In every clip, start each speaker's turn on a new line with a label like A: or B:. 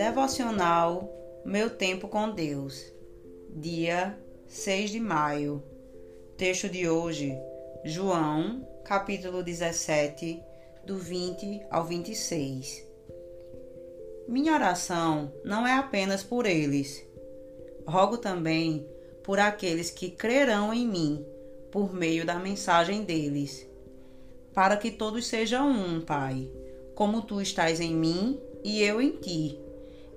A: Devocional Meu Tempo com Deus, dia 6 de maio. Texto de hoje, João, capítulo 17, do 20 ao 26. Minha oração não é apenas por eles. Rogo também por aqueles que crerão em mim por meio da mensagem deles, para que todos sejam um, Pai, como tu estás em mim e eu em ti,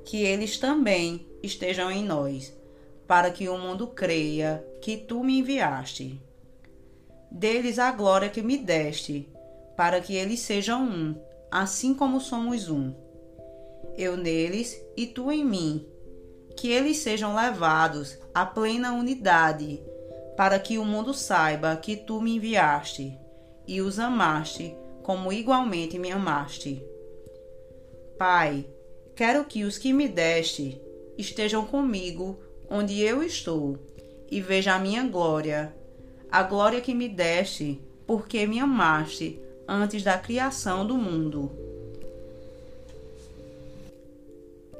A: que eles também estejam em nós, para que o mundo creia que tu me enviaste. Deles a glória que me deste, para que eles sejam um, assim como somos um. Eu neles e tu em mim, que eles sejam levados à plena unidade, para que o mundo saiba que tu me enviaste e os amaste como igualmente me amaste. Pai, quero que os que me deste estejam comigo onde eu estou e veja a minha glória, a glória que me deste, porque me amaste antes da criação do mundo.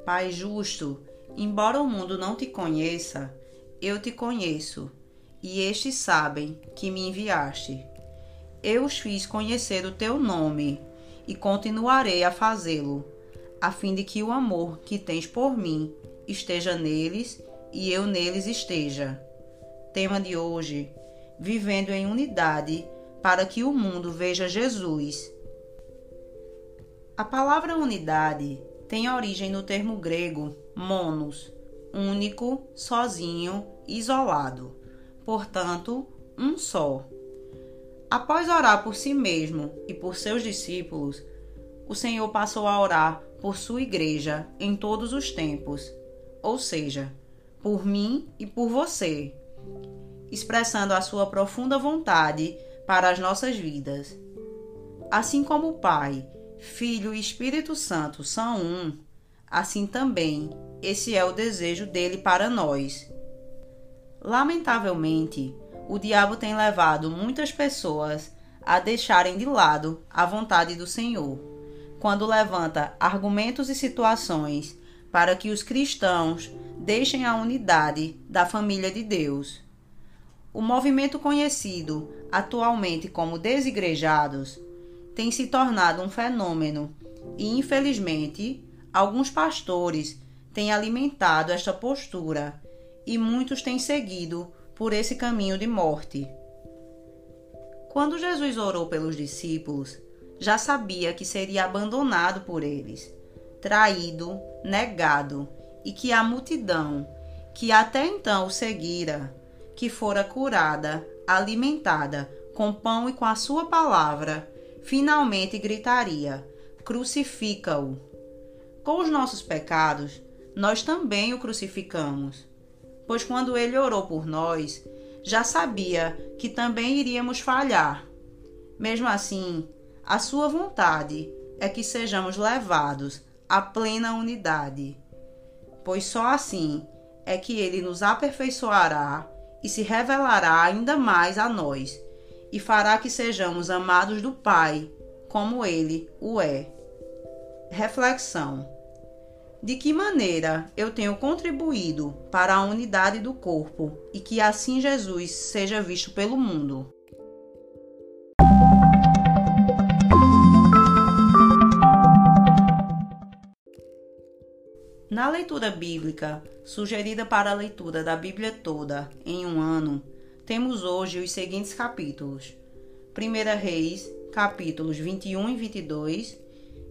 A: Pai justo, embora o mundo não te conheça, eu te conheço, e estes sabem que me enviaste. Eu os fiz conhecer o teu nome, e continuarei a fazê-lo, a fim de que o amor que tens por mim esteja neles e eu neles esteja. Tema de hoje: Vivendo em unidade para que o mundo veja Jesus. A palavra unidade tem origem no termo grego monos, único, sozinho, isolado, portanto, um só. Após orar por si mesmo e por seus discípulos, o Senhor passou a orar por sua igreja em todos os tempos, ou seja, por mim e por você, expressando a sua profunda vontade para as nossas vidas. Assim como o Pai, Filho e Espírito Santo são um, assim também esse é o desejo dele para nós. Lamentavelmente, o diabo tem levado muitas pessoas a deixarem de lado a vontade do Senhor, quando levanta argumentos e situações para que os cristãos deixem a unidade da família de Deus. O movimento conhecido atualmente como desigrejados tem se tornado um fenômeno e, infelizmente, alguns pastores têm alimentado esta postura e muitos têm seguido por esse caminho de morte. Quando Jesus orou pelos discípulos, já sabia que seria abandonado por eles, traído, negado, e que a multidão, que até então o seguira, que fora curada, alimentada com pão e com a sua palavra, finalmente gritaria: Crucifica-o. Com os nossos pecados, nós também o crucificamos. Pois quando ele orou por nós, já sabia que também iríamos falhar. Mesmo assim, a sua vontade é que sejamos levados à plena unidade. Pois só assim é que ele nos aperfeiçoará e se revelará ainda mais a nós, e fará que sejamos amados do Pai, como ele o é. Reflexão: De que maneira eu tenho contribuído para a unidade do corpo e que assim Jesus seja visto pelo mundo? Na leitura bíblica, sugerida para a leitura da Bíblia toda em um ano, temos hoje os seguintes capítulos: 1 Reis, capítulos 21 e 22,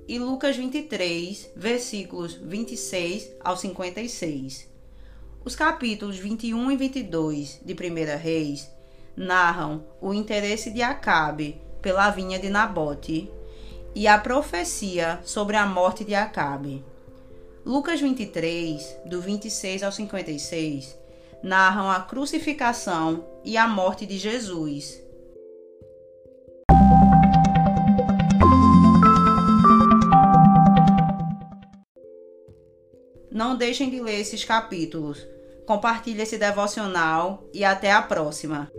A: e Lucas 23, versículos 26 ao 56. Os capítulos 21 e 22 de 1 Reis narram o interesse de Acabe pela vinha de Nabote e a profecia sobre a morte de Acabe. Lucas 23, do 26 ao 56, narram a crucificação e a morte de Jesus. Não deixem de ler esses capítulos. Compartilhe esse devocional e até a próxima.